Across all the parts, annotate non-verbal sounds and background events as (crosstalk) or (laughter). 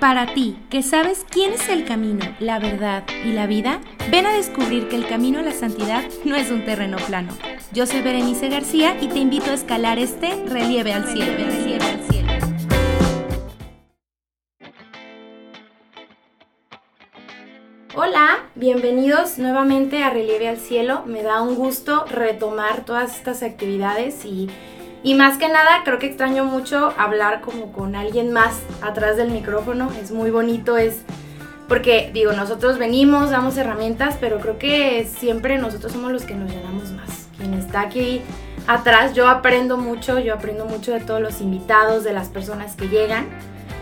Para ti, que sabes quién es el camino, la verdad y la vida, ven a descubrir que el camino a la santidad no es un terreno plano. Yo soy Berenice García y te invito a escalar este relieve al cielo. Relieve al cielo. Hola, bienvenidos nuevamente a Relieve al Cielo. Me da un gusto retomar todas estas actividades y y más que nada, creo que extraño mucho hablar como con alguien más atrás del micrófono. Es muy bonito, es porque digo, nosotros venimos, damos herramientas, pero creo que siempre nosotros somos los que nos llenamos más. Quien está aquí atrás, yo aprendo mucho, yo aprendo mucho de todos los invitados, de las personas que llegan,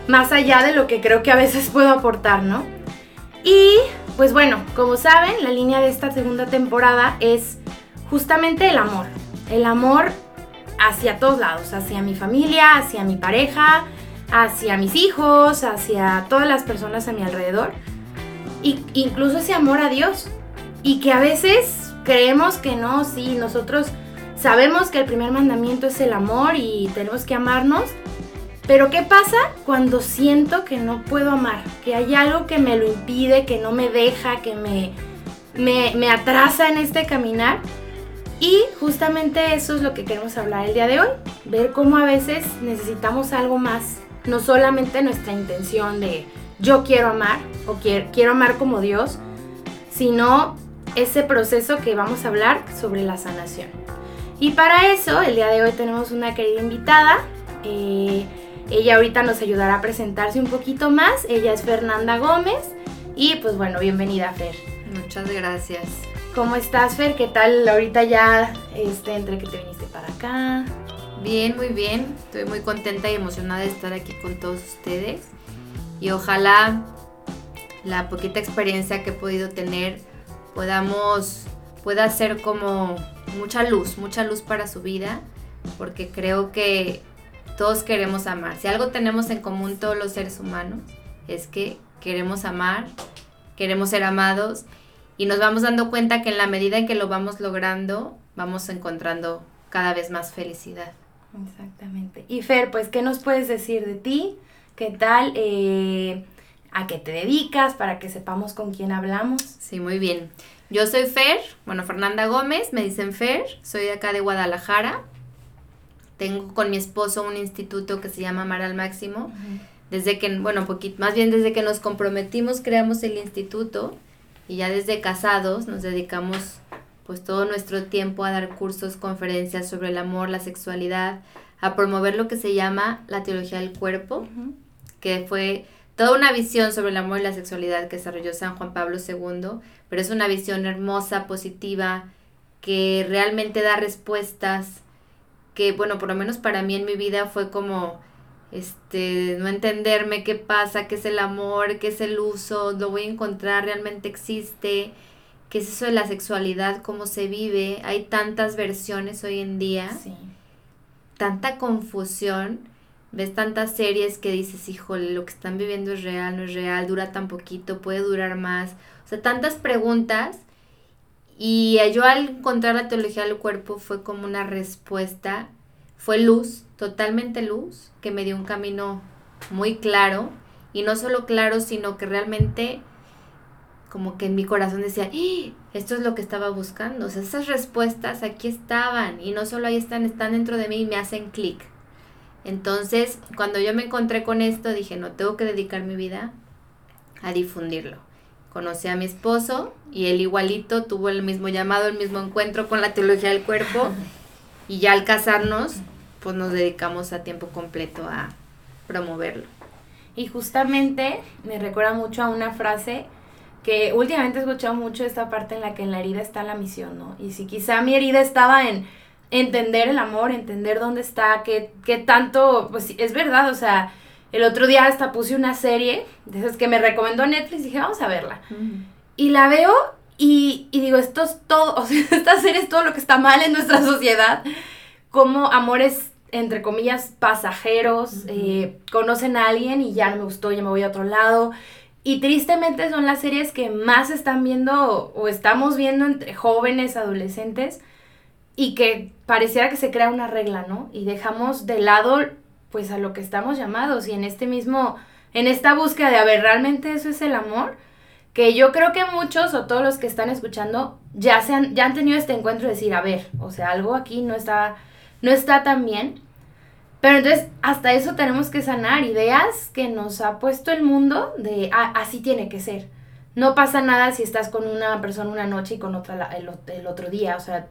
más allá de lo que creo que a veces puedo aportar, ¿no? Y pues bueno, como saben, la línea de esta segunda temporada es justamente el amor. El amor hacia todos lados, hacia mi familia, hacia mi pareja, hacia mis hijos, hacia todas las personas a mi alrededor. Y incluso ese amor a Dios. Y que a veces creemos que no, sí, nosotros sabemos que el primer mandamiento es el amor y tenemos que amarnos. Pero ¿qué pasa cuando siento que no puedo amar? Que hay algo que me lo impide, que no me deja, que me, me, me atrasa en este caminar. Y justamente eso es lo que queremos hablar el día de hoy, ver cómo a veces necesitamos algo más, no solamente nuestra intención de yo quiero amar o quiero, quiero amar como Dios, sino ese proceso que vamos a hablar sobre la sanación. Y para eso, el día de hoy tenemos una querida invitada. Eh, ella ahorita nos ayudará a presentarse un poquito más. Ella es Fernanda Gómez. Y pues bueno, bienvenida Fer. Muchas gracias. ¿Cómo estás, Fer? ¿Qué tal ahorita ya este, entre que te viniste para acá? Bien, muy bien. Estoy muy contenta y emocionada de estar aquí con todos ustedes. Y ojalá la poquita experiencia que he podido tener podamos, pueda ser como mucha luz, mucha luz para su vida, porque creo que todos queremos amar. Si algo tenemos en común todos los seres humanos, es que queremos amar, queremos ser amados y nos vamos dando cuenta que en la medida en que lo vamos logrando, vamos encontrando cada vez más felicidad. Exactamente. Y Fer, pues, ¿qué nos puedes decir de ti? ¿Qué tal? Eh, ¿A qué te dedicas? Para que sepamos con quién hablamos. Sí, muy bien. Yo soy Fer, bueno, Fernanda Gómez, me dicen Fer, soy de acá de Guadalajara. Tengo con mi esposo un instituto que se llama Amar al Máximo. Desde que, bueno, poquito, más bien desde que nos comprometimos, creamos el instituto y ya desde casados nos dedicamos pues todo nuestro tiempo a dar cursos, conferencias sobre el amor, la sexualidad, a promover lo que se llama la teología del cuerpo, que fue toda una visión sobre el amor y la sexualidad que desarrolló San Juan Pablo II, pero es una visión hermosa, positiva, que realmente da respuestas, que bueno, por lo menos para mí en mi vida fue como este, no entenderme qué pasa, qué es el amor, qué es el uso, lo voy a encontrar, realmente existe, qué es eso de la sexualidad, cómo se vive, hay tantas versiones hoy en día, tanta confusión, ves tantas series que dices, híjole, lo que están viviendo es real, no es real, dura tan poquito, puede durar más, o sea, tantas preguntas. Y yo al encontrar la teología del cuerpo fue como una respuesta, fue luz, totalmente luz, que me dio un camino muy claro, y no solo claro, sino que realmente como que en mi corazón decía, ¡Ah! esto es lo que estaba buscando, o sea, esas respuestas aquí estaban, y no solo ahí están, están dentro de mí y me hacen clic. Entonces, cuando yo me encontré con esto, dije, no, tengo que dedicar mi vida a difundirlo. Conocí a mi esposo y él igualito tuvo el mismo llamado, el mismo encuentro con la teología del cuerpo. (laughs) Y ya al casarnos, pues nos dedicamos a tiempo completo a promoverlo. Y justamente me recuerda mucho a una frase que últimamente he escuchado mucho esta parte en la que en la herida está la misión, ¿no? Y si quizá mi herida estaba en entender el amor, entender dónde está, qué, qué tanto, pues es verdad, o sea, el otro día hasta puse una serie de esas que me recomendó Netflix y dije, vamos a verla. Y la veo y, y, digo, esto es todo, (laughs) o sea, esta serie es todo lo que está mal en nuestra sociedad, como amores entre comillas, pasajeros, eh, conocen a alguien y ya no me gustó, ya me voy a otro lado. Y tristemente son las series que más están viendo o estamos viendo entre jóvenes, adolescentes, y que pareciera que se crea una regla, ¿no? Y dejamos de lado pues a lo que estamos llamados y en este mismo en esta búsqueda de, a ver, ¿realmente eso es el amor? Que yo creo que muchos o todos los que están escuchando ya, se han, ya han tenido este encuentro de decir, a ver, o sea, algo aquí no está, no está tan bien. Pero entonces, hasta eso tenemos que sanar ideas que nos ha puesto el mundo de, ah, así tiene que ser. No pasa nada si estás con una persona una noche y con otra el, el otro día. O sea,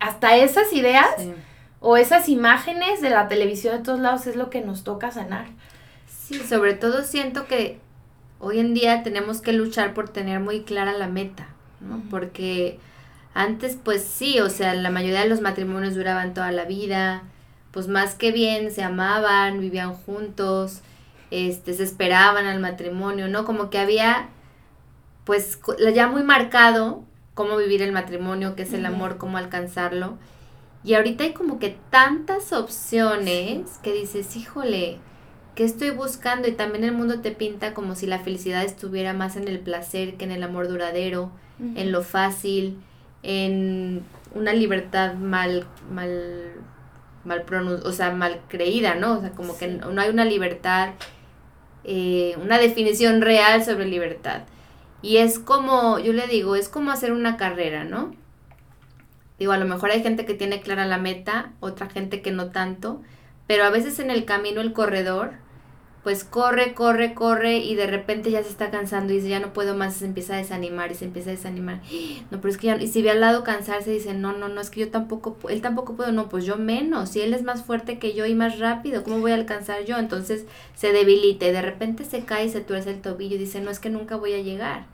hasta esas ideas o esas imágenes de la televisión de todos lados es lo que nos toca sanar. Sí, sobre todo siento que hoy en día tenemos que luchar por tener muy clara la meta, ¿no? Porque antes pues sí, o sea, la mayoría de los matrimonios duraban toda la vida, pues más que bien se amaban, vivían juntos, este, se esperaban al matrimonio, ¿no? Como que había pues ya muy marcado cómo vivir el matrimonio, qué es el amor, cómo alcanzarlo. Y ahorita hay como que tantas opciones que dices, híjole, ¿qué estoy buscando? Y también el mundo te pinta como si la felicidad estuviera más en el placer que en el amor duradero, en lo fácil, en una libertad mal, mal, mal o sea, mal creída, ¿no? O sea, como que no hay una libertad, eh, una definición real sobre libertad. Y es como, yo le digo, es como hacer una carrera, ¿no? Digo, a lo mejor hay gente que tiene clara la meta, otra gente que no tanto, pero a veces en el camino el corredor, pues corre, corre, corre y de repente ya se está cansando y dice, ya no puedo más, se empieza a desanimar y se empieza a desanimar. (gasps) No, pero es que ya, y si ve al lado cansarse, dice, no, no, no, es que yo tampoco, él tampoco puedo, no, pues yo menos, si él es más fuerte que yo y más rápido, ¿cómo voy a alcanzar yo? Entonces se debilita y de repente se cae y se tuerce el tobillo y dice, no, es que nunca voy a llegar.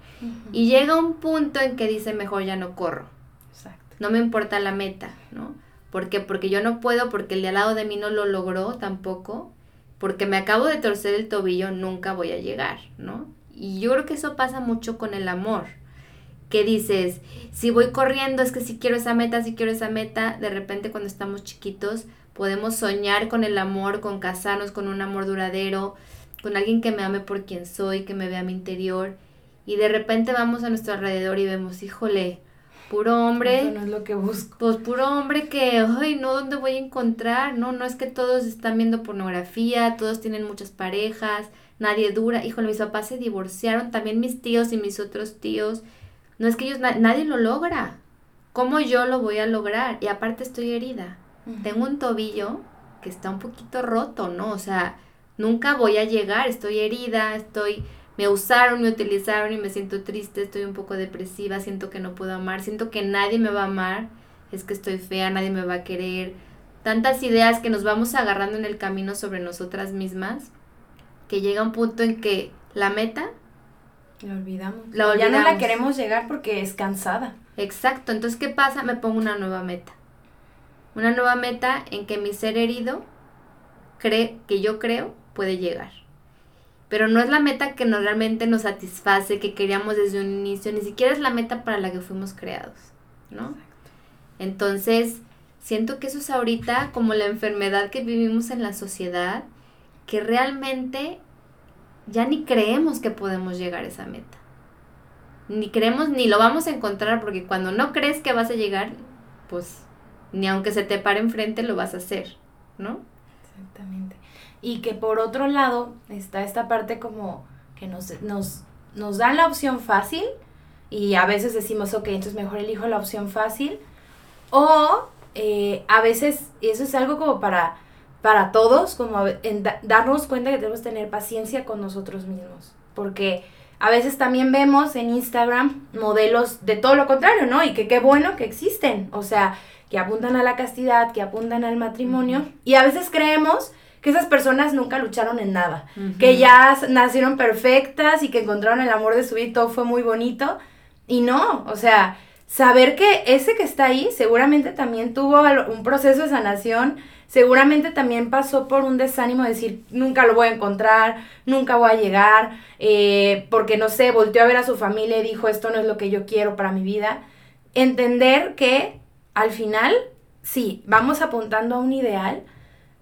Y llega un punto en que dice, mejor ya no corro. Exacto. No me importa la meta, ¿no? ¿Por qué? Porque yo no puedo, porque el de al lado de mí no lo logró tampoco, porque me acabo de torcer el tobillo, nunca voy a llegar, ¿no? Y yo creo que eso pasa mucho con el amor. Que dices, si voy corriendo, es que si quiero esa meta, si quiero esa meta, de repente cuando estamos chiquitos podemos soñar con el amor, con casarnos, con un amor duradero, con alguien que me ame por quien soy, que me vea mi interior y de repente vamos a nuestro alrededor y vemos, híjole, puro hombre. Eso no es lo que busco. Pues puro hombre que, ay, no, ¿dónde voy a encontrar? No, no es que todos están viendo pornografía, todos tienen muchas parejas, nadie dura. Híjole, mis papás se divorciaron, también mis tíos y mis otros tíos. No es que ellos, nadie lo logra. ¿Cómo yo lo voy a lograr? Y aparte estoy herida. Tengo un tobillo que está un poquito roto, ¿no? O sea, nunca voy a llegar, estoy herida, estoy me usaron, me utilizaron y me siento triste, estoy un poco depresiva, siento que no puedo amar, siento que nadie me va a amar, es que estoy fea, nadie me va a querer. Tantas ideas que nos vamos agarrando en el camino sobre nosotras mismas, que llega un punto en que la meta... La olvidamos. La olvidamos. Ya no la queremos llegar porque es cansada. Exacto, entonces ¿qué pasa? Me pongo una nueva meta. Una nueva meta en que mi ser herido cree, que yo creo puede llegar pero no es la meta que nos, realmente nos satisface, que queríamos desde un inicio, ni siquiera es la meta para la que fuimos creados, ¿no? Entonces, siento que eso es ahorita como la enfermedad que vivimos en la sociedad, que realmente ya ni creemos que podemos llegar a esa meta. Ni creemos, ni lo vamos a encontrar, porque cuando no crees que vas a llegar, pues ni aunque se te pare enfrente lo vas a hacer, ¿no? Exactamente y que por otro lado está esta parte como que nos, nos, nos dan la opción fácil y a veces decimos, ok, entonces mejor elijo la opción fácil. O eh, a veces, y eso es algo como para, para todos, como darnos cuenta que debemos tener paciencia con nosotros mismos, porque a veces también vemos en Instagram modelos de todo lo contrario, ¿no? Y que qué bueno que existen, o sea, que apuntan a la castidad, que apuntan al matrimonio, y a veces creemos que esas personas nunca lucharon en nada, que ya nacieron perfectas y que encontraron el amor de su vida y todo fue muy bonito. Y no, o sea, saber que ese que está ahí seguramente también tuvo un proceso de sanación, seguramente también pasó por un desánimo de decir, nunca lo voy a encontrar, nunca voy a llegar, eh, porque no sé, volteó a ver a su familia y dijo, esto no es lo que yo quiero para mi vida. Entender que al final, sí, vamos apuntando a un ideal,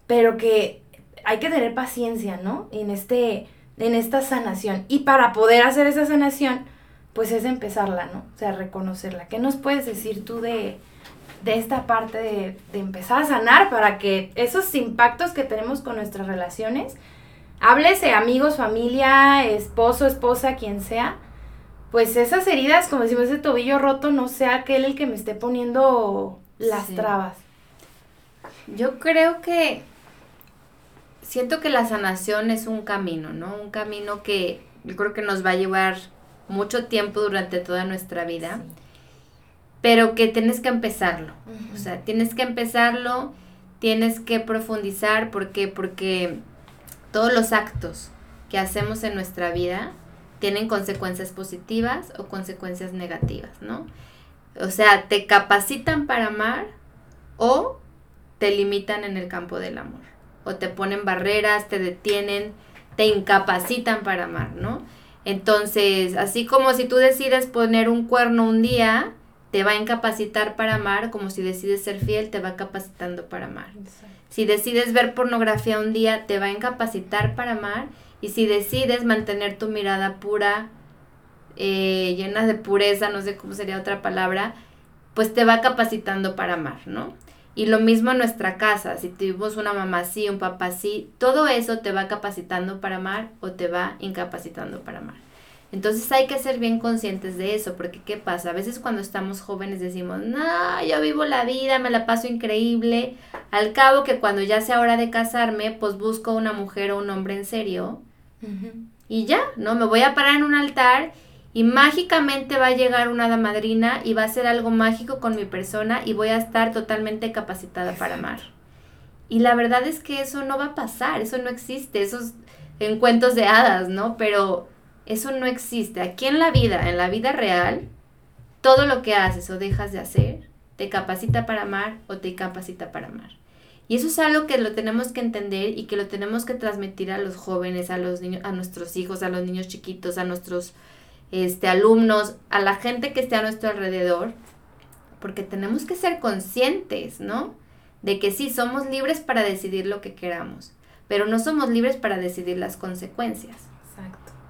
pero que hay que tener paciencia, ¿no? En, este, en esta sanación. Y para poder hacer esa sanación, pues es empezarla, ¿no? O sea, reconocerla. ¿Qué nos puedes decir tú de, esta parte de, de, empezar a sanar para que esos impactos que tenemos con nuestras relaciones, háblese amigos, familia, esposo, esposa, quien sea, pues esas heridas, como decimos, ese tobillo roto, no sea aquel el que me esté poniendo las trabas. Yo creo que siento que la sanación es un camino, ¿no? Un camino que yo creo que nos va a llevar mucho tiempo durante toda nuestra vida, pero que tienes que empezarlo. O sea, tienes que empezarlo, tienes que profundizar, ¿por qué? Porque todos los actos que hacemos en nuestra vida tienen consecuencias positivas o consecuencias negativas, ¿no? O sea, te capacitan para amar o te limitan en el campo del amor. O te ponen barreras, te detienen, te incapacitan para amar, ¿no? Entonces, así como si tú decides poner un cuerno un día, te va a incapacitar para amar, como si decides ser fiel, te va capacitando para amar. Si decides ver pornografía un día, te va a incapacitar para amar. Y si decides mantener tu mirada pura, eh, llena de pureza, no sé cómo sería otra palabra, pues te va capacitando para amar, ¿no? Y lo mismo en nuestra casa, si tuvimos una mamá así, un papá así, todo eso te va capacitando para amar o te va incapacitando para amar. Entonces hay que ser bien conscientes de eso, porque ¿qué pasa? A veces cuando estamos jóvenes decimos, no, yo vivo la vida, me la paso increíble. Al cabo que cuando ya sea hora de casarme, pues busco una mujer o un hombre en serio. Y ya, ¿no? Me voy a parar en un altar y mágicamente va a llegar una damadrina y va a ser algo mágico con mi persona y voy a estar totalmente capacitada para amar. Y la verdad es que eso no va a pasar, eso no existe, esos encuentros de hadas, ¿no? Pero eso no existe. Aquí en la vida, en la vida real, todo lo que haces o dejas de hacer te capacita para amar o te capacita para amar. Y eso es algo que lo tenemos que entender y que lo tenemos que transmitir a los jóvenes, a los niños, a nuestros hijos, a los niños chiquitos, a nuestros este, alumnos, a la gente que esté a nuestro alrededor, porque tenemos que ser conscientes, ¿no? De que sí, somos libres para decidir lo que queramos, pero no somos libres para decidir las consecuencias.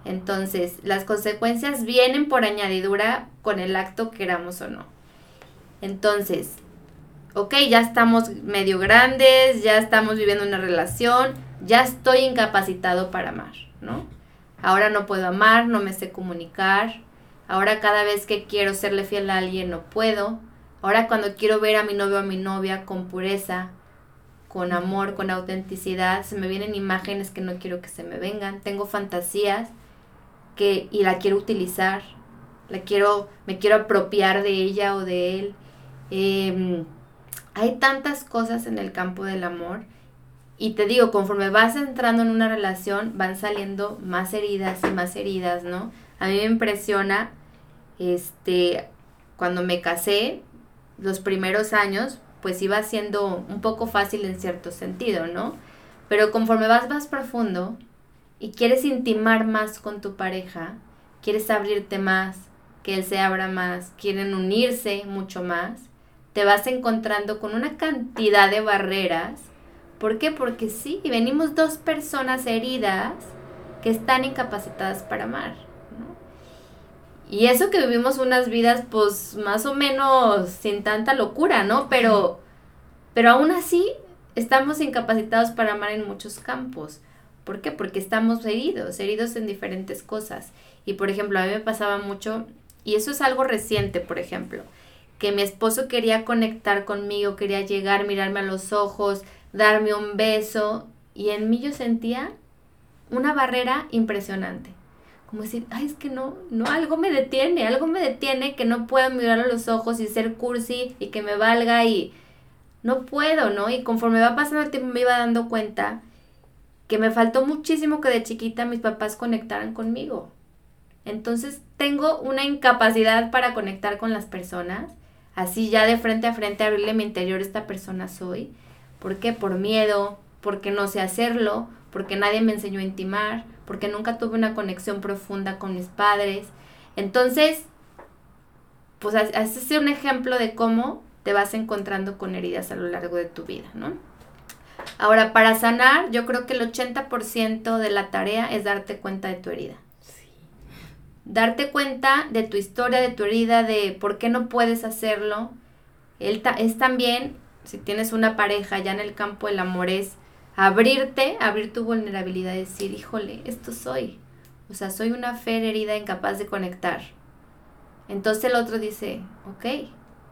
Entonces, las consecuencias vienen por añadidura con el acto queramos o no. Entonces, ok, ya estamos medio grandes, ya estamos viviendo una relación, ya estoy incapacitado para amar, ¿no? Ahora no puedo amar, no me sé comunicar. Ahora cada vez que quiero serle fiel a alguien no puedo. Ahora cuando quiero ver a mi novio o a mi novia con pureza, con amor, con autenticidad, se me vienen imágenes que no quiero que se me vengan. Tengo fantasías que y la quiero utilizar, la quiero, me quiero apropiar de ella o de él. Em, hay tantas cosas en el campo del amor y te digo, conforme vas entrando en una relación, van saliendo más heridas y más heridas, ¿no? A mí me impresiona, este, cuando me casé, los primeros años, pues iba siendo un poco fácil en cierto sentido, ¿no? Pero conforme vas más profundo, y quieres intimar más con tu pareja, quieres abrirte más, que él se abra más, quieren unirse mucho más, te vas encontrando con una cantidad de barreras. ¿Por qué? Porque sí, venimos dos personas heridas que están incapacitadas para amar. Y eso que vivimos unas vidas pues más o menos sin tanta locura, ¿no? Pero, pero aún así estamos incapacitados para amar en muchos campos. ¿Por qué? Porque estamos heridos, heridos en diferentes cosas. Y por ejemplo, a mí me pasaba mucho, y eso es algo reciente, por ejemplo, que mi esposo quería conectar conmigo, quería llegar, mirarme a los ojos, darme un beso, y en mí yo sentía una barrera impresionante. Como decir, ay, es que no, no, algo me detiene, algo me detiene que no puedo mirar a los ojos y ser cursi y que me valga y no puedo, ¿no? Y conforme va pasando el tiempo me iba dando cuenta que me faltó muchísimo que de chiquita mis papás conectaran conmigo. Entonces tengo una incapacidad para conectar con las personas, así ya de frente a frente abrirle mi interior esta persona soy. ¿Por qué? Por miedo, porque no sé hacerlo, porque nadie me enseñó a intimar, porque nunca tuve una conexión profunda con mis padres. Entonces, pues ese es un ejemplo de cómo te vas encontrando con heridas a lo largo de tu vida, ¿no? Ahora, para sanar, yo creo que el 80% de la tarea es darte cuenta de tu herida. Darte cuenta de tu historia, de tu herida, de por qué no puedes hacerlo. es también, si tienes una pareja ya en el campo del amor, es abrirte, abrir tu vulnerabilidad y decir, híjole, esto soy. O sea, soy una fe herida incapaz de conectar. Entonces el otro dice, ok,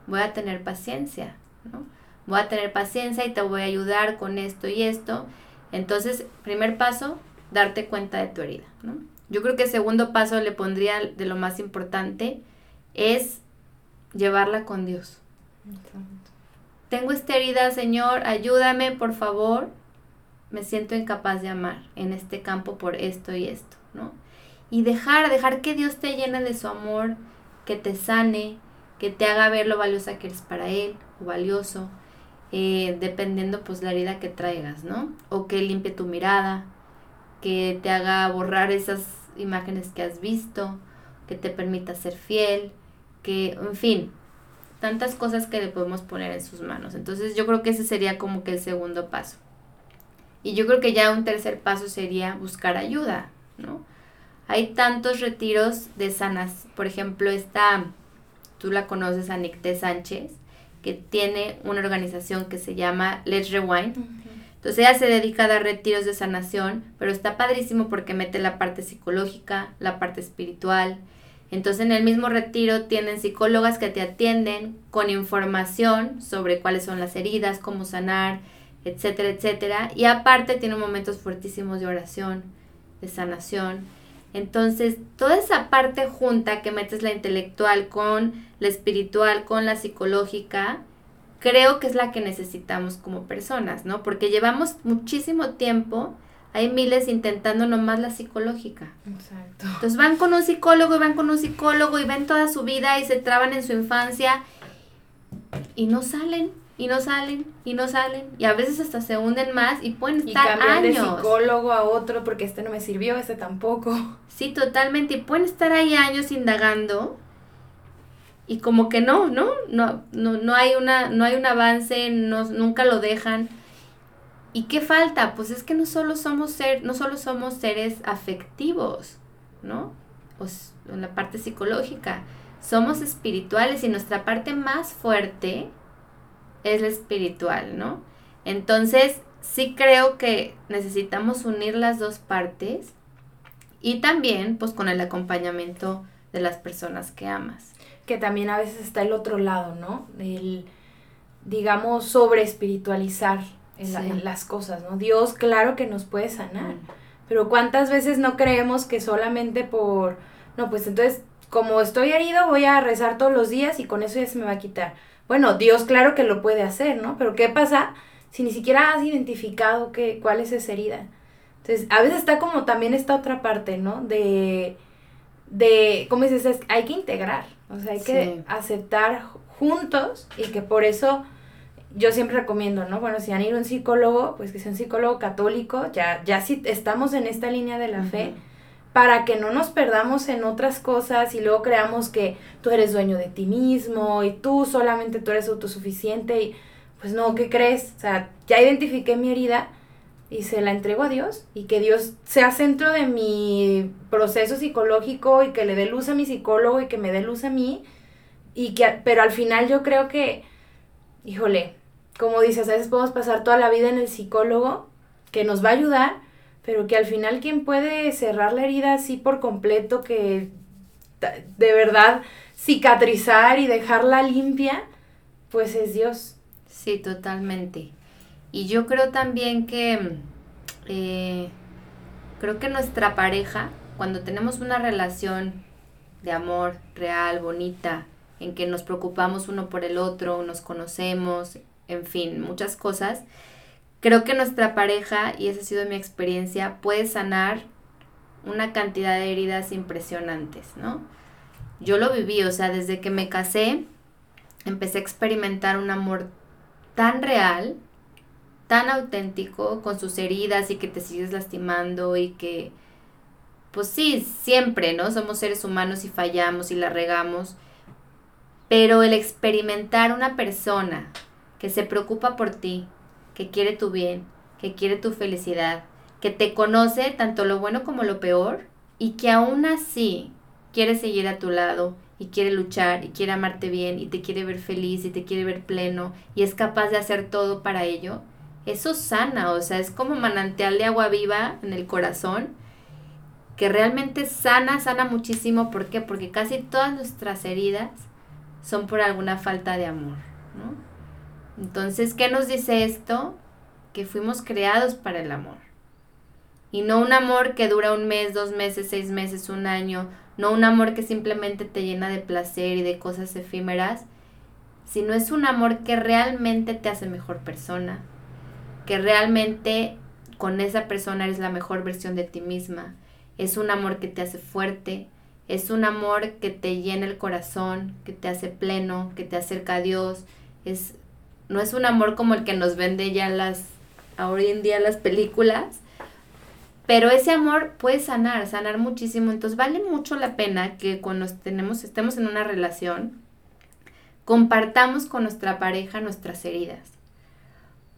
voy a tener paciencia, ¿no? Voy a tener paciencia y te voy a ayudar con esto y esto. Entonces, primer paso, darte cuenta de tu herida, ¿no? Yo creo que el segundo paso le pondría de lo más importante es llevarla con Dios. Tengo esta herida, Señor, ayúdame, por favor. Me siento incapaz de amar en este campo por esto y esto, ¿no? Y dejar, dejar que Dios te llene de su amor, que te sane, que te haga ver lo valiosa que eres para Él, o valioso, eh, dependiendo pues la herida que traigas, ¿no? O que limpie tu mirada, que te haga borrar esas imágenes que has visto, que te permita ser fiel, que, en fin, tantas cosas que le podemos poner en sus manos. Entonces yo creo que ese sería como que el segundo paso. Y yo creo que ya un tercer paso sería buscar ayuda, ¿no? Hay tantos retiros de sanas, por ejemplo, esta, tú la conoces a Nicté Sánchez, que tiene una organización que se llama Let's Rewind. Entonces ella se dedica a dar retiros de sanación, pero está padrísimo porque mete la parte psicológica, la parte espiritual. Entonces en el mismo retiro tienen psicólogas que te atienden con información sobre cuáles son las heridas, cómo sanar, etcétera, etcétera. Y aparte tiene momentos fuertísimos de oración, de sanación. Entonces, toda esa parte junta que metes la intelectual con la espiritual, con la psicológica, creo que es la que necesitamos como personas, ¿no? Porque llevamos muchísimo tiempo, hay miles intentando nomás la psicológica. Exacto. Entonces van con un psicólogo y van con un psicólogo y ven toda su vida y se traban en su infancia y no salen y no salen y no salen y a veces hasta se hunden más y pueden estar y años. de psicólogo a otro porque este no me sirvió, este tampoco. Sí, totalmente y pueden estar ahí años indagando y como que no, ¿no? No no no hay una no hay un avance, no, nunca lo dejan. ¿Y qué falta? Pues es que no solo somos ser no solo somos seres afectivos, ¿no? En la parte psicológica, somos espirituales y nuestra parte más fuerte es la espiritual, ¿no? Entonces, sí creo que necesitamos unir las dos partes y también, pues, con el acompañamiento de las personas que amas. Que también a veces está el otro lado, ¿no? El, digamos, sobre espiritualizar en, las cosas, ¿no? Dios, claro que nos puede sanar, pero ¿cuántas veces no creemos que solamente por, no, pues entonces, como estoy herido, voy a rezar todos los días y con eso ya se me va a quitar? Bueno, Dios claro que lo puede hacer, ¿no? Pero ¿qué pasa si ni siquiera has identificado que, cuál es esa herida? Entonces, a veces está como también esta otra parte, ¿no? De, de ¿cómo dices? hay que integrar, o sea, hay que aceptar juntos y que por eso yo siempre recomiendo, ¿no? Bueno, si han ido a un psicólogo, pues que sea un psicólogo católico, ya, ya si estamos en esta línea de la fe, para que no nos perdamos en otras cosas y luego creamos que tú eres dueño de ti mismo y tú solamente tú eres autosuficiente y pues no, ¿qué crees? O sea, ya identifiqué mi herida y se la entrego a Dios y que Dios sea centro de mi proceso psicológico y que le dé luz a mi psicólogo y que me dé luz a mí y que pero al final yo creo que híjole, como dices, a veces podemos pasar toda la vida en el psicólogo que nos va a ayudar, pero que al final quien puede cerrar la herida así por completo, que de verdad cicatrizar y dejarla limpia, pues es Dios. Sí, totalmente. Y yo creo también que eh, creo que nuestra pareja, cuando tenemos una relación de amor real, bonita, en que nos preocupamos uno por el otro, nos conocemos, en fin, muchas cosas, Creo que nuestra pareja, y esa ha sido mi experiencia, puede sanar una cantidad de heridas impresionantes, ¿no? Yo lo viví, o sea, desde que me casé, empecé a experimentar un amor tan real, tan auténtico, con sus heridas y que te sigues lastimando y que, pues sí, siempre, ¿no? Somos seres humanos y fallamos y la regamos, pero el experimentar una persona que se preocupa por ti, que quiere tu bien, que quiere tu felicidad, que te conoce tanto lo bueno como lo peor y que aún así quiere seguir a tu lado y quiere luchar y quiere amarte bien y te quiere ver feliz y te quiere ver pleno y es capaz de hacer todo para ello, eso sana, o sea, es como manantial de agua viva en el corazón, que realmente sana, sana muchísimo. ¿Por qué? Porque casi todas nuestras heridas son por alguna falta de amor, ¿no? Entonces, ¿qué nos dice esto? Que fuimos creados para el amor. Y no un amor que dura un mes, dos meses, seis meses, un año. No un amor que simplemente te llena de placer y de cosas efímeras, sino es un amor que realmente te hace mejor persona, que realmente con esa persona eres la mejor versión de ti misma. Es un amor que te hace fuerte, es un amor que te llena el corazón, que te hace pleno, que te acerca a Dios. Es, no es un amor como el que nos vende ya las, hoy en día las películas, pero ese amor puede sanar, sanar muchísimo. Entonces vale mucho la pena que cuando tenemos, estemos en una relación, compartamos con nuestra pareja nuestras heridas.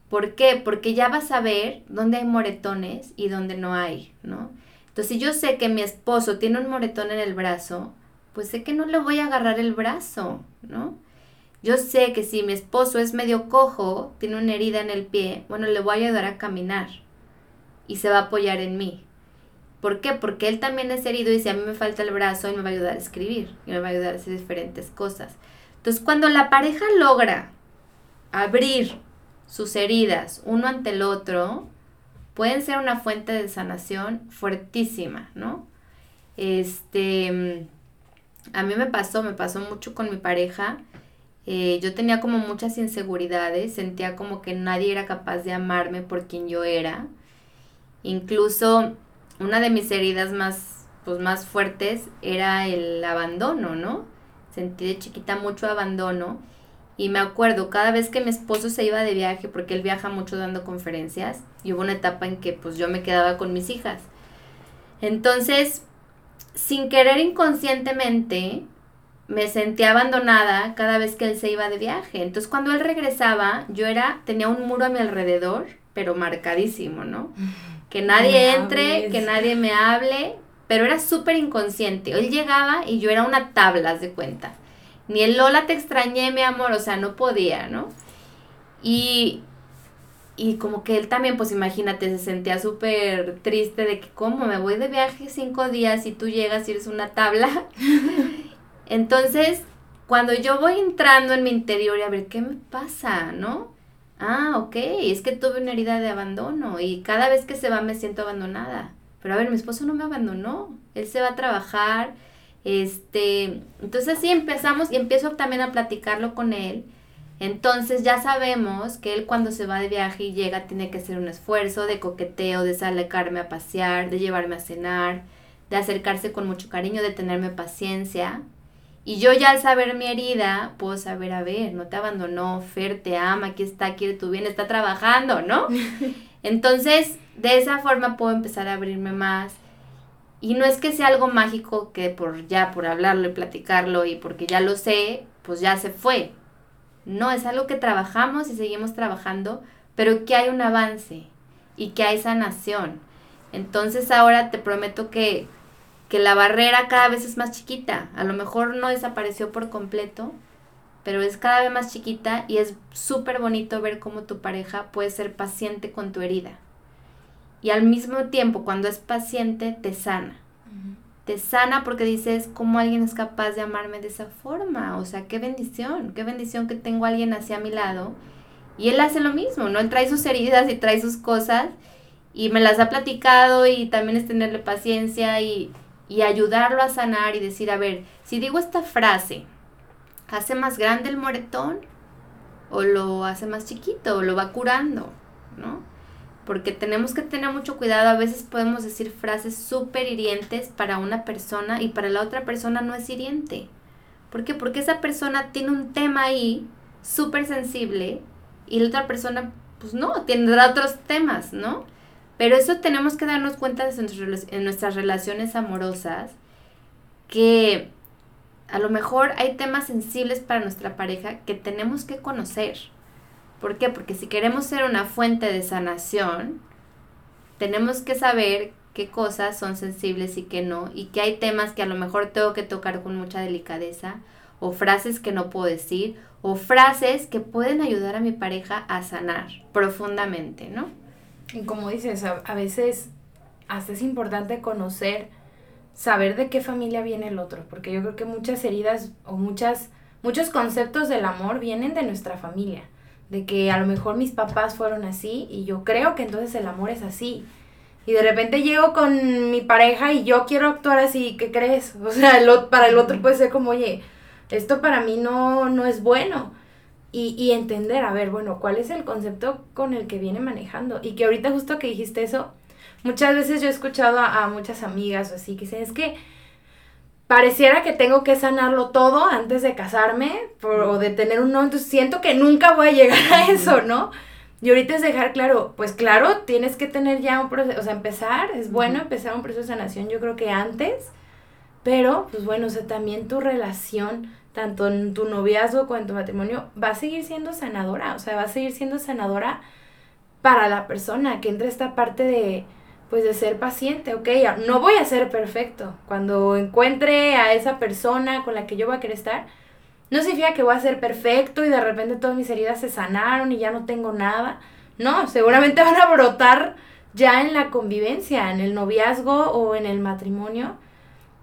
¿Por qué? Porque ya vas a ver dónde hay moretones y dónde no hay, ¿no? Entonces, si yo sé que mi esposo tiene un moretón en el brazo, pues sé que no le voy a agarrar el brazo, ¿no? Yo sé que si mi esposo es medio cojo, tiene una herida en el pie, bueno, le voy a ayudar a caminar y se va a apoyar en mí. ¿Por qué? Porque él también es herido y si a mí me falta el brazo, él me va a ayudar a escribir y me va a ayudar a hacer diferentes cosas. Entonces, cuando la pareja logra abrir sus heridas uno ante el otro, pueden ser una fuente de sanación fuertísima, ¿no? Este, a mí me pasó, me pasó mucho con mi pareja. Eh, yo tenía como muchas inseguridades, sentía como que nadie era capaz de amarme por quien yo era. Incluso una de mis heridas más, pues, más fuertes era el abandono, ¿no? Sentí de chiquita mucho abandono y me acuerdo, cada vez que mi esposo se iba de viaje, porque él viaja mucho dando conferencias, y hubo una etapa en que pues yo me quedaba con mis hijas. Entonces, sin querer inconscientemente, me sentía abandonada cada vez que él se iba de viaje. Entonces, cuando él regresaba, yo era, tenía un muro a mi alrededor, pero marcadísimo, ¿no? (laughs) Que nadie entre, que nadie me hable, pero era súper inconsciente. Él llegaba y yo era una tabla, de cuenta. Ni el Lola te extrañé, mi amor, o sea, no podía, ¿no? Y, y como que él también, pues imagínate, se sentía súper triste de que, ¿cómo? Me voy de viaje cinco días y tú llegas y eres una tabla. (laughs) Entonces, cuando yo voy entrando en mi interior y a ver qué me pasa, ¿no? Ah, ok, es que tuve una herida de abandono y cada vez que se va me siento abandonada. Pero a ver, mi esposo no me abandonó, él se va a trabajar, este, entonces sí empezamos y empiezo también a platicarlo con él. Entonces ya sabemos que él cuando se va de viaje y llega tiene que hacer un esfuerzo de coqueteo, de sacarme a pasear, de llevarme a cenar, de acercarse con mucho cariño, de tenerme paciencia. Y yo ya al saber mi herida, puedo saber, a ver, no te abandonó, Fer te ama, aquí está, quiere tu bien, está trabajando, ¿no? (laughs) Entonces, de esa forma puedo empezar a abrirme más y no es que sea algo mágico que por ya, por hablarlo y platicarlo y porque ya lo sé, pues ya se fue. No, es algo que trabajamos y seguimos trabajando, pero que hay un avance y que hay sanación. Entonces ahora te prometo que, que la barrera cada vez es más chiquita. A lo mejor no desapareció por completo, pero es cada vez más chiquita y es súper bonito ver cómo tu pareja puede ser paciente con tu herida y al mismo tiempo cuando es paciente te sana. Te sana porque dices, ¿cómo alguien es capaz de amarme de esa forma? O sea, qué bendición, qué bendición que tengo a alguien hacia mi lado. Y él hace lo mismo, ¿no? Él trae sus heridas y trae sus cosas y me las ha platicado y también es tenerle paciencia y, y ayudarlo a sanar y decir, a ver, si digo esta frase, ¿hace más grande el moretón? ¿O lo hace más chiquito? ¿O lo va curando? ¿No? porque tenemos que tener mucho cuidado. A veces podemos decir frases súper hirientes para una persona y para la otra persona no es hiriente. ¿Por qué? Porque esa persona tiene un tema ahí súper sensible y la otra persona, pues no, tendrá otros temas, ¿no? Pero eso tenemos que darnos cuenta en nuestras relaciones amorosas que a lo mejor hay temas sensibles para nuestra pareja que tenemos que conocer ¿Por qué? Porque si queremos ser una fuente de sanación, tenemos que saber qué cosas son sensibles y qué no, y que hay temas que a lo mejor tengo que tocar con mucha delicadeza, o frases que no puedo decir o frases que pueden ayudar a mi pareja a sanar profundamente, ¿no? Y como dices, a, veces hasta es importante conocer, saber de qué familia viene el otro, porque yo creo que muchas heridas o muchas, muchos conceptos del amor vienen de nuestra familia, de que a lo mejor mis papás fueron así y yo creo que entonces el amor es así. Y de repente llego con mi pareja y yo quiero actuar así, ¿qué crees? O sea, para el otro puede ser como, oye, esto para mí no, no es bueno. Y, y, entender, a ver, bueno, cuál es el concepto con el que viene manejando. Y que ahorita justo que dijiste eso, muchas veces yo he escuchado a, muchas amigas o así que dicen, es que pareciera que tengo que sanarlo todo antes de casarme o de tener un no, entonces siento que nunca voy a llegar a eso, ¿no? Y ahorita es dejar claro, pues claro, tienes que tener ya un proceso, o sea, empezar, es bueno empezar un proceso de sanación, yo creo que antes, pero, pues bueno, o sea, también tu relación, tanto en tu noviazgo como en tu matrimonio, va a seguir siendo sanadora. O sea, va a seguir siendo sanadora para la persona que entra esta parte de, pues de ser paciente, ok, no voy a ser perfecto. Cuando encuentre a esa persona con la que yo voy a querer estar, no significa que voy a ser perfecto y de repente todas mis heridas se sanaron y ya no tengo nada. No, seguramente (laughs) van a brotar ya en la convivencia, en el noviazgo o en el matrimonio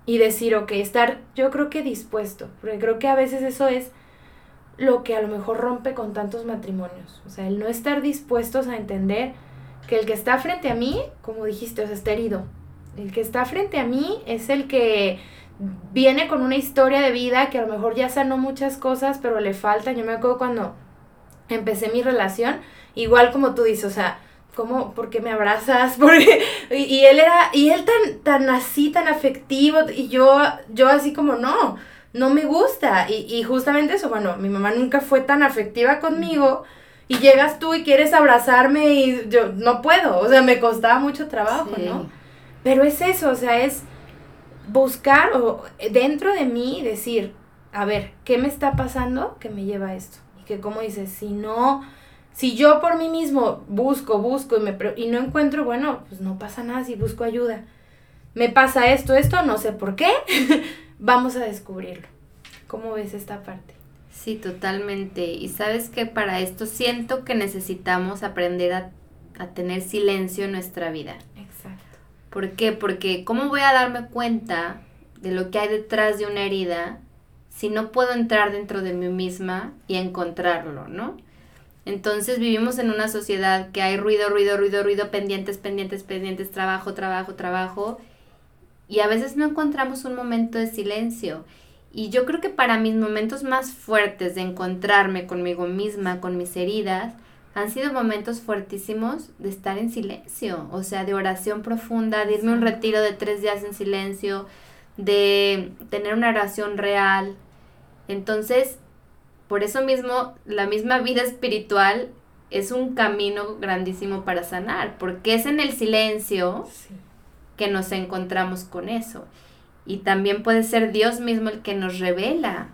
y decir, ok, estar yo creo que dispuesto, porque creo que a veces eso es lo que a lo mejor rompe con tantos matrimonios, o sea, el no estar dispuestos a entender que el que está frente a mí, como dijiste, o sea, está herido, el que está frente a mí es el que viene con una historia de vida que a lo mejor ya sanó muchas cosas, pero le falta, yo me acuerdo cuando empecé mi relación, igual como tú dices, o sea, ¿cómo? ¿Por qué me abrazas? (laughs) Porque, y, él era, y él tan, tan así, tan afectivo, y yo, yo así como, no, no me gusta. Y, y justamente eso, bueno, mi mamá nunca fue tan afectiva conmigo, y llegas tú y quieres abrazarme y yo no puedo, o sea, me costaba mucho trabajo, ¿no? Pero es eso, o sea, es buscar o dentro de mí decir, a ver, ¿qué me está pasando que me lleva a esto? Y que como dices, si no si yo por mí mismo busco, busco y, me, y no encuentro, bueno, pues no pasa nada si busco ayuda. Me pasa esto, esto, no sé por qué. (laughs) Vamos a descubrirlo. ¿Cómo ves esta parte? Sí, totalmente. Y sabes que para esto siento que necesitamos aprender a, a tener silencio en nuestra vida. Exacto. ¿Por qué? Porque ¿cómo voy a darme cuenta de lo que hay detrás de una herida si no puedo entrar dentro de mí misma y encontrarlo, ¿no? Entonces vivimos en una sociedad que hay ruido, ruido, ruido, ruido, pendientes, pendientes, pendientes, trabajo, trabajo, trabajo. Y a veces no encontramos un momento de silencio. Y yo creo que para mis momentos más fuertes de encontrarme conmigo misma, con mis heridas, han sido momentos fuertísimos de estar en silencio, o sea, de oración profunda, de irme a un retiro de tres días en silencio, de tener una oración real. Entonces, por eso mismo, la misma vida espiritual es un camino grandísimo para sanar, porque es en el silencio que nos encontramos con eso. Y también puede ser Dios mismo el que nos revela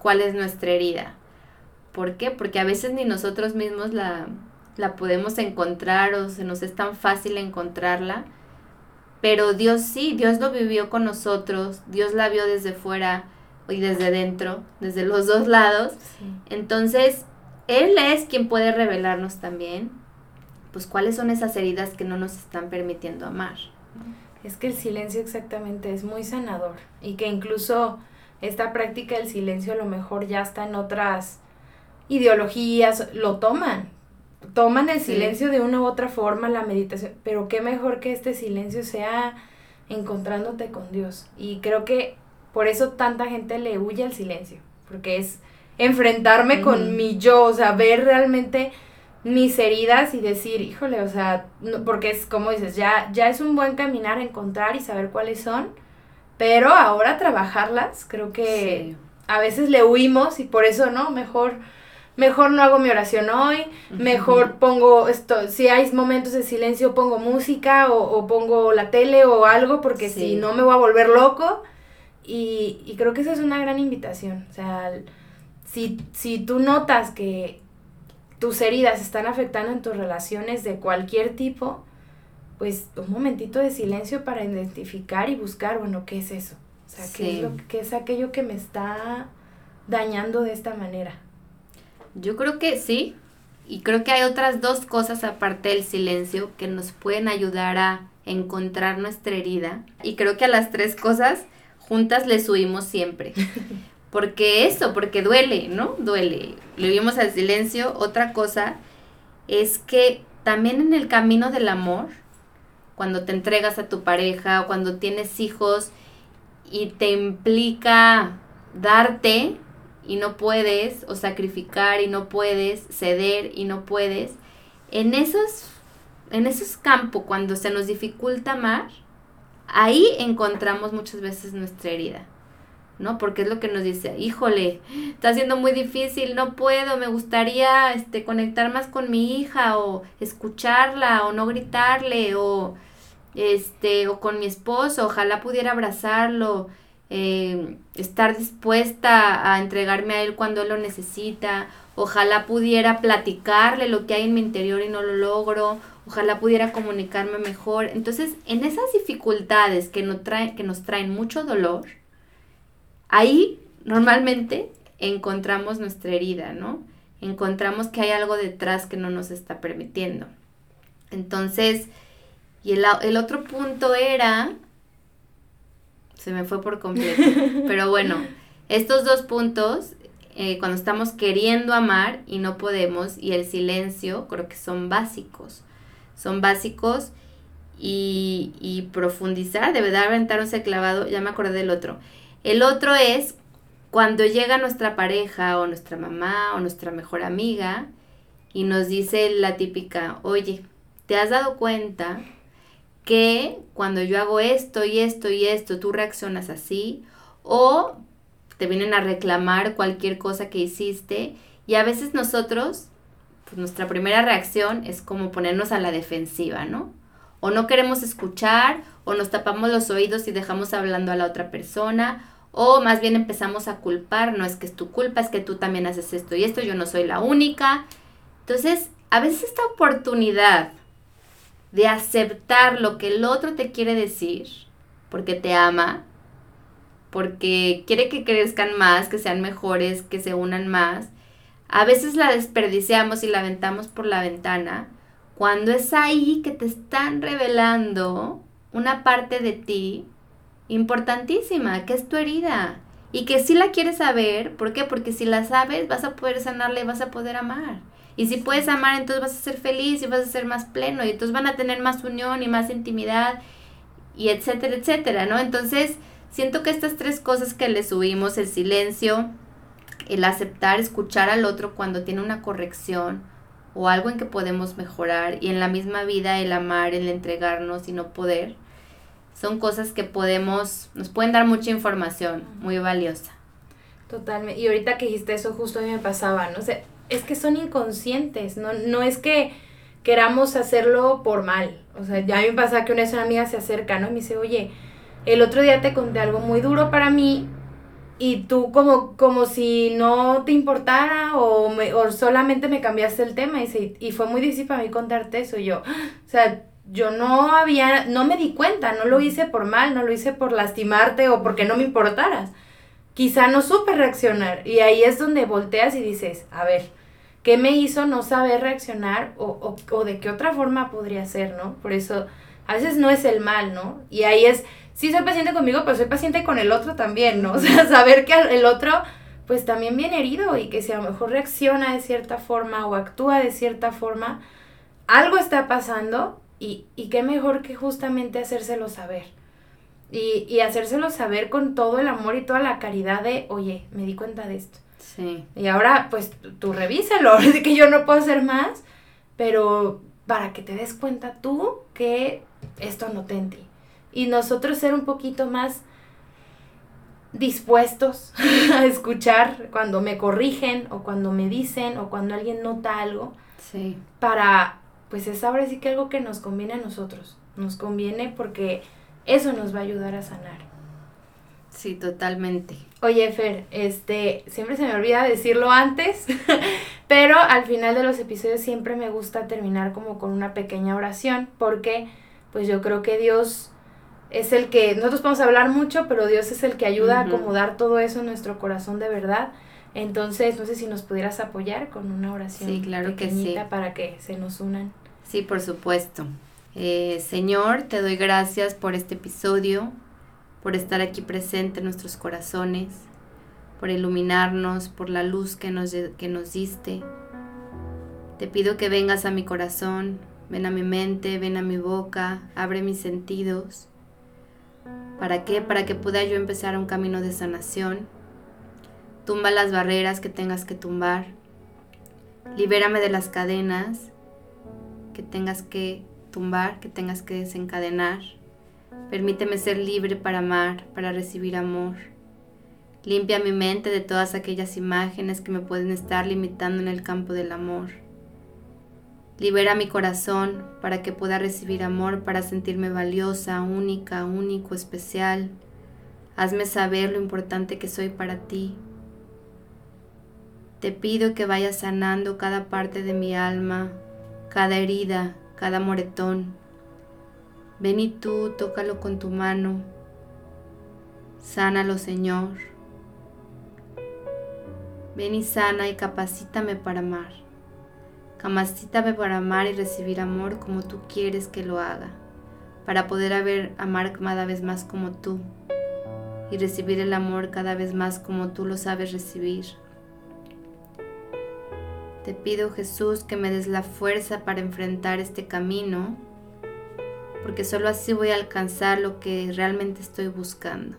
cuál es nuestra herida. ¿Por qué? Porque a veces ni nosotros mismos la, la podemos encontrar o se nos es tan fácil encontrarla. Pero Dios sí, Dios lo vivió con nosotros, Dios la vio desde fuera y desde dentro, desde los dos lados. Entonces, Él es quien puede revelarnos también, pues cuáles son esas heridas que no nos están permitiendo amar. Es que el silencio exactamente es muy sanador y que incluso esta práctica del silencio a lo mejor ya está en otras ideologías, lo toman, toman el silencio de una u otra forma, la meditación, pero qué mejor que este silencio sea encontrándote con Dios. Y creo que por eso tanta gente le huye al silencio, porque es enfrentarme con mi yo, o sea, ver realmente mis heridas y decir, híjole, o sea, porque es como dices, ya, ya es un buen caminar, encontrar y saber cuáles son, pero ahora trabajarlas, creo que a veces le huimos y por eso, ¿no? Mejor, mejor no hago mi oración hoy, mejor pongo esto, si hay momentos de silencio pongo música o, pongo la tele o algo, porque si no me voy a volver loco. Y, creo que esa es una gran invitación. O sea, si, si tú notas que tus heridas están afectando en tus relaciones de cualquier tipo, pues un momentito de silencio para identificar y buscar, bueno, ¿qué es eso? O sea, ¿qué, es lo, ¿qué es aquello que me está dañando de esta manera? Yo creo que sí, y creo que hay otras dos cosas aparte del silencio que nos pueden ayudar a encontrar nuestra herida. Y creo que a las tres cosas juntas le subimos siempre. Porque eso, porque duele, ¿no? Duele. Le vimos al silencio. Otra cosa es que también en el camino del amor, cuando te entregas a tu pareja cuando tienes hijos y te implica darte, y no puedes, o sacrificar y no puedes, ceder y no puedes, en esos, en esos campos, cuando se nos dificulta amar, ahí encontramos muchas veces nuestra herida. ¿no? Porque es lo que nos dice, híjole, está siendo muy difícil, no puedo, me gustaría este, conectar más con mi hija o escucharla o no gritarle o, este, o con mi esposo, ojalá pudiera abrazarlo, eh, estar dispuesta a entregarme a él cuando él lo necesita, ojalá pudiera platicarle lo que hay en mi interior y no lo logro, ojalá pudiera comunicarme mejor. Entonces, en esas dificultades que nos, traen, que nos traen mucho dolor, ahí normalmente encontramos nuestra herida, ¿no? Encontramos que hay algo detrás que no nos está permitiendo. Entonces, y el, el otro punto era se me fue por completo. (laughs) Pero bueno, estos dos puntos, eh, cuando estamos queriendo amar y no podemos, y el silencio, creo que son básicos. Son básicos y, y profundizar, de verdad aventarse clavado, ya me acordé del otro. El otro es cuando llega nuestra pareja o nuestra mamá o nuestra mejor amiga y nos dice la típica, oye, ¿te has dado cuenta que cuando yo hago esto y esto y esto, tú reaccionas así, o te vienen a reclamar cualquier cosa que hiciste, y a veces nosotros, pues nuestra primera reacción es como ponernos a la defensiva, ¿no? O no queremos escuchar, o nos tapamos los oídos y dejamos hablando a la otra persona, o más bien empezamos a culpar, no es que es tu culpa, es que tú también haces esto y esto, yo no soy la única. Entonces, a veces esta oportunidad de aceptar lo que el otro te quiere decir, porque te ama, porque quiere que crezcan más, que sean mejores, que se unan más. A veces la desperdiciamos y la aventamos por la ventana, cuando es ahí que te están revelando una parte de ti importantísima, que es tu herida. Y que si la quieres saber, ¿por qué? Porque si la sabes, vas a poder sanarla y vas a poder amar. Y si puedes amar, entonces vas a ser feliz y vas a ser más pleno y entonces van a tener más unión y más intimidad y etcétera, etcétera, ¿no? Entonces, siento que estas tres cosas que le subimos, el silencio, el aceptar, escuchar al otro cuando tiene una corrección o algo en que podemos mejorar y en la misma vida el amar, el entregarnos y no poder, son cosas que podemos, nos pueden dar mucha información muy valiosa. Totalmente. Y ahorita que dijiste eso, justo a mí me pasaba, ¿no? sé es que son inconscientes, no, no es que queramos hacerlo por mal. O sea, ya a mí me pasa que una vez una amiga se acerca, ¿no? Y me dice, oye, el otro día te conté algo muy duro para mí y tú como, como si no te importara o, me, o solamente me cambiaste el tema y, y fue muy difícil para mí contarte eso. Yo, (gasps) o sea, yo no había, no me di cuenta, no lo hice por mal, no lo hice por lastimarte o porque no me importaras. Quizá no supe reaccionar y ahí es donde volteas y dices, a ver, ¿Qué me hizo no saber reaccionar o, o, de qué otra forma podría ser, ¿no? Por eso a veces no es el mal, ¿no? Y ahí es, sí soy paciente conmigo, pero soy paciente con el otro también, ¿no? (laughs) O sea, saber que el otro pues también viene herido y que si a lo mejor reacciona de cierta forma o actúa de cierta forma, algo está pasando y, y qué mejor que justamente hacérselo saber. Y, y hacérselo saber con todo el amor y toda la caridad de, oye, me di cuenta de esto Sí. Y ahora, pues, tú revísalo, (laughs) de que yo no puedo hacer más, pero para que te des cuenta tú que esto no te en ti. Y nosotros ser un poquito más dispuestos (laughs) a escuchar cuando me corrigen o cuando me dicen o cuando alguien nota algo. Sí. Para, pues es ahora sí que algo que nos conviene a nosotros. Nos conviene porque eso nos va a ayudar a sanar. Sí, totalmente. Oye, Fer, este, siempre se me olvida decirlo antes, (laughs) pero al final de los episodios siempre me gusta terminar como con una pequeña oración, porque pues yo creo que Dios es el que, nosotros podemos hablar mucho, pero Dios es el que ayuda a acomodar todo eso en nuestro corazón de verdad. Entonces, no sé si nos pudieras apoyar con una oración sí, claro que sí. para que se nos unan. Sí, por supuesto. Eh, Señor, te doy gracias por este episodio, por estar aquí presente en nuestros corazones, por iluminarnos, por la luz que nos, que nos diste. Te pido que vengas a mi corazón, ven a mi mente, ven a mi boca, abre mis sentidos. ¿Para qué? Para que pueda yo empezar un camino de sanación. Tumba las barreras que tengas que tumbar. Libérame de las cadenas que tengas que tumbar, que tengas que desencadenar. Permíteme ser libre para amar, para recibir amor. Limpia mi mente de todas aquellas imágenes que me pueden estar limitando en el campo del amor. Libera mi corazón para que pueda recibir amor, para sentirme valiosa, única, único, especial. Hazme saber lo importante que soy para ti. Te pido que vayas sanando cada parte de mi alma, cada herida, cada moretón. Ven y tú, tócalo con tu mano. Sánalo, Señor. Ven y sana y capacítame para amar. Capacítame para amar y recibir amor como tú quieres que lo haga, para poder haber, amar cada vez más como tú y recibir el amor cada vez más como tú lo sabes recibir. Te pido Jesús que me des la fuerza para enfrentar este camino, porque solo así voy a alcanzar lo que realmente estoy buscando.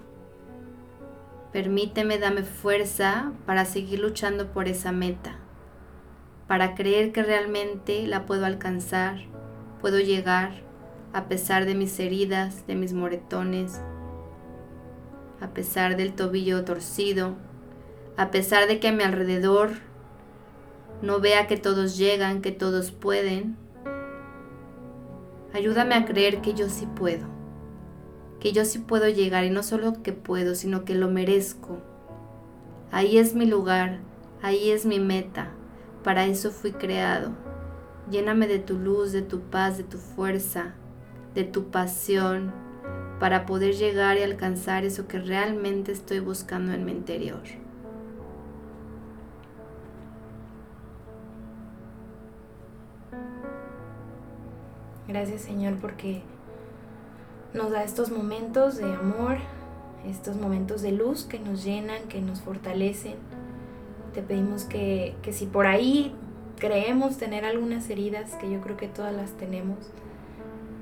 Permíteme, dame fuerza para seguir luchando por esa meta, para creer que realmente la puedo alcanzar, puedo llegar a pesar de mis heridas, de mis moretones, a pesar del tobillo torcido, a pesar de que a mi alrededor no vea que todos llegan, que todos pueden. Ayúdame a creer que yo sí puedo, que yo sí puedo llegar y no solo que puedo, sino que lo merezco. Ahí es mi lugar, ahí es mi meta, para eso fui creado. Lléname de tu luz, de tu paz, de tu fuerza, de tu pasión, para poder llegar y alcanzar eso que realmente estoy buscando en mi interior. Gracias Señor porque nos da estos momentos de amor, estos momentos de luz que nos llenan, que nos fortalecen. Te pedimos que, que si por ahí creemos tener algunas heridas, que yo creo que todas las tenemos,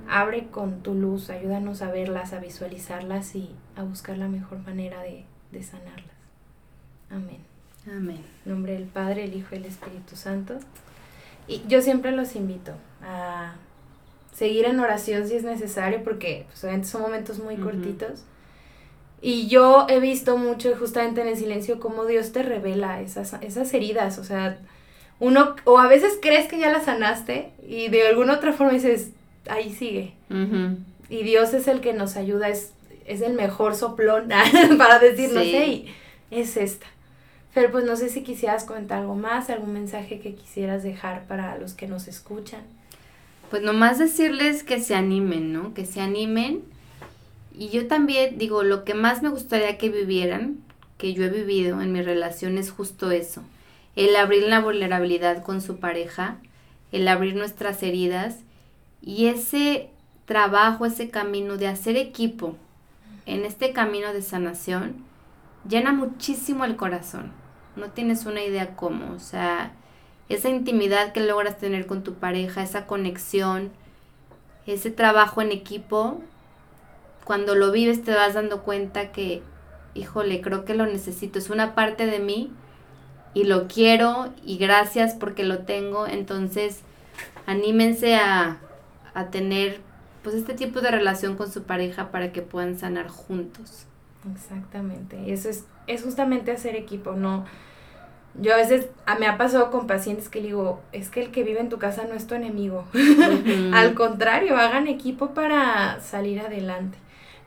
abre con tu luz, ayúdanos a verlas, a visualizarlas y a buscar la mejor manera de, de sanarlas. Amén. Amén. En nombre del Padre, el Hijo y el Espíritu Santo. Y yo siempre los invito a seguir en oración si es necesario, porque pues, son momentos muy cortitos. Y yo he visto mucho justamente en el silencio cómo Dios te revela esas, esas heridas, o sea, uno, o a veces crees que ya las sanaste y de alguna otra forma dices, ahí sigue. Y Dios es el que nos ayuda, es, es el mejor soplón (laughs) para decirnos, hey, es esta. Pero pues no sé si quisieras comentar algo más, algún mensaje que quisieras dejar para los que nos escuchan pues nomás decirles que se animen, ¿no? Que se animen. Y yo también digo, lo que más me gustaría que vivieran, que yo he vivido en mi relación, es justo eso. El abrir la vulnerabilidad con su pareja, el abrir nuestras heridas y ese trabajo, ese camino de hacer equipo en este camino de sanación, llena muchísimo el corazón. No tienes una idea cómo, o sea, esa intimidad que logras tener con tu pareja, esa conexión, ese trabajo en equipo, cuando lo vives te vas dando cuenta que, híjole, creo que lo necesito, es una parte de mí y lo quiero y gracias porque lo tengo, entonces anímense a, a tener pues este tipo de relación con su pareja para que puedan sanar juntos. Exactamente, eso es, es justamente hacer equipo, no yo a veces a, me ha pasado con pacientes que digo, es que el que vive en tu casa no es tu enemigo. (laughs) Al contrario, hagan equipo para salir adelante.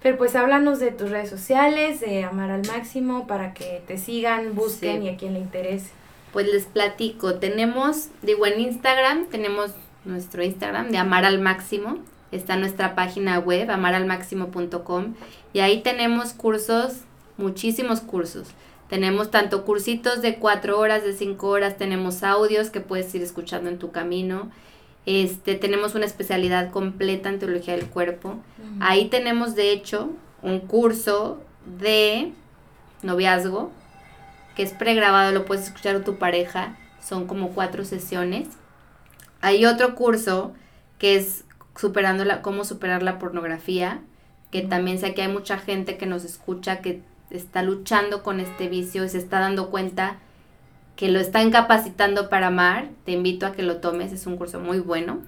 Pero pues háblanos de tus redes sociales, de Amar al Máximo, para que te sigan, busquen y a quien le interese. Pues les platico, tenemos, digo en Instagram, tenemos nuestro Instagram de Amar al Máximo. está nuestra página web, amaralmáximo.com, y ahí tenemos cursos, muchísimos cursos. Tenemos tanto cursitos de cuatro horas, de cinco horas, tenemos audios que puedes ir escuchando en tu camino. Este, tenemos una especialidad completa en teología del cuerpo. Ahí tenemos, de hecho, un curso de noviazgo que es pregrabado, lo puedes escuchar con tu pareja. Son como cuatro sesiones. Hay otro curso que es superando la, cómo superar la pornografía, que también sé que hay mucha gente que nos escucha que está luchando con este vicio y se está dando cuenta que lo está incapacitando para amar. Te invito a que lo tomes, es un curso muy bueno.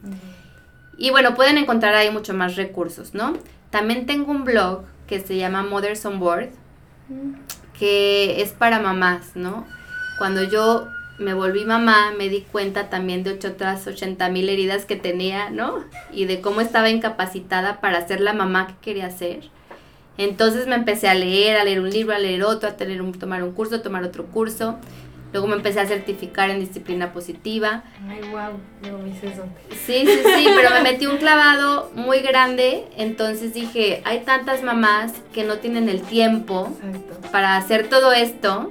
Y bueno, pueden encontrar ahí mucho más recursos, ¿no? También tengo un blog que se llama Mothers on Board, que es para mamás, ¿no? Cuando yo me volví mamá, me di cuenta también de otras 80 mil heridas que tenía, ¿no? Y de cómo estaba incapacitada para ser la mamá que quería ser. Entonces me empecé a leer, a leer un libro, a leer otro, a tener un, tomar un curso, tomar otro curso. Luego me empecé a certificar en disciplina positiva. Ay, wow, no me hice eso. Sí, sí, sí, pero me (laughs) metí un clavado muy grande. Entonces dije, hay tantas mamás que no tienen el tiempo para hacer todo esto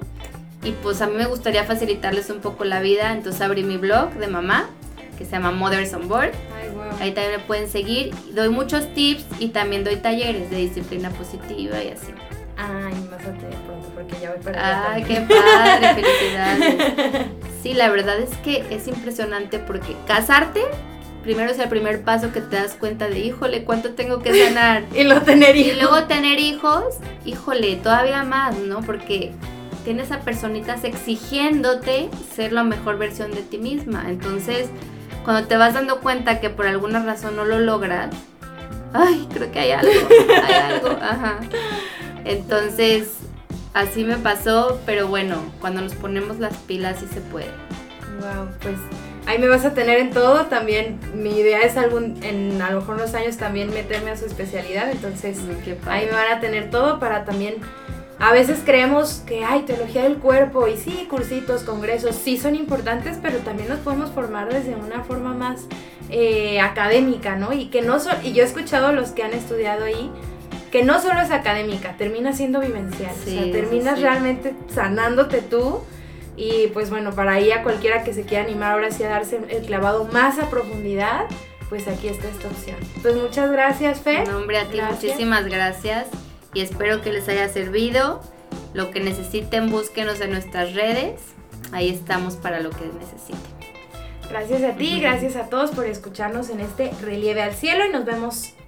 y pues a mí me gustaría facilitarles un poco la vida, entonces abrí mi blog de mamá, que se llama Mothers on Board. Ahí también me pueden seguir. Doy muchos tips y también doy talleres de disciplina positiva y así. Ay, más pronto porque ya voy para Ay, qué padre, (laughs) felicidades. Sí, la verdad es que es impresionante porque casarte primero es el primer paso que te das cuenta de, híjole, ¿cuánto tengo que sanar? (laughs) y luego tener hijos. Y luego tener hijos, híjole, todavía más, ¿no? Porque tienes a personitas exigiéndote ser la mejor versión de ti misma. Entonces, cuando te vas dando cuenta que por alguna razón no lo logras, ay, creo que hay algo, hay algo, ajá. (laughs) Entonces, así me pasó, pero bueno, cuando nos ponemos las pilas sí se puede. Wow, pues ahí me vas a tener en todo. También mi idea es algún, en a lo mejor unos años también meterme a su especialidad. Entonces, ahí me van a tener todo para también a veces creemos que hay teología del cuerpo y sí, cursitos, congresos, sí son importantes, pero también nos podemos formar desde una forma más eh, académica, ¿no? Y que no y yo he escuchado a los que han estudiado ahí que no solo es académica, termina siendo vivencial, o sea, terminas realmente sanándote tú. Y pues bueno, para ahí a cualquiera que se quiera animar ahora sí a darse el clavado más a profundidad, pues aquí está esta opción. Pues muchas gracias, Fe. No, hombre, a ti muchísimas gracias y espero que les haya servido. Lo que necesiten, búsquenos en nuestras redes. Ahí estamos para lo que necesiten. Gracias a ti, gracias a todos por escucharnos en este Relieve al Cielo y nos vemos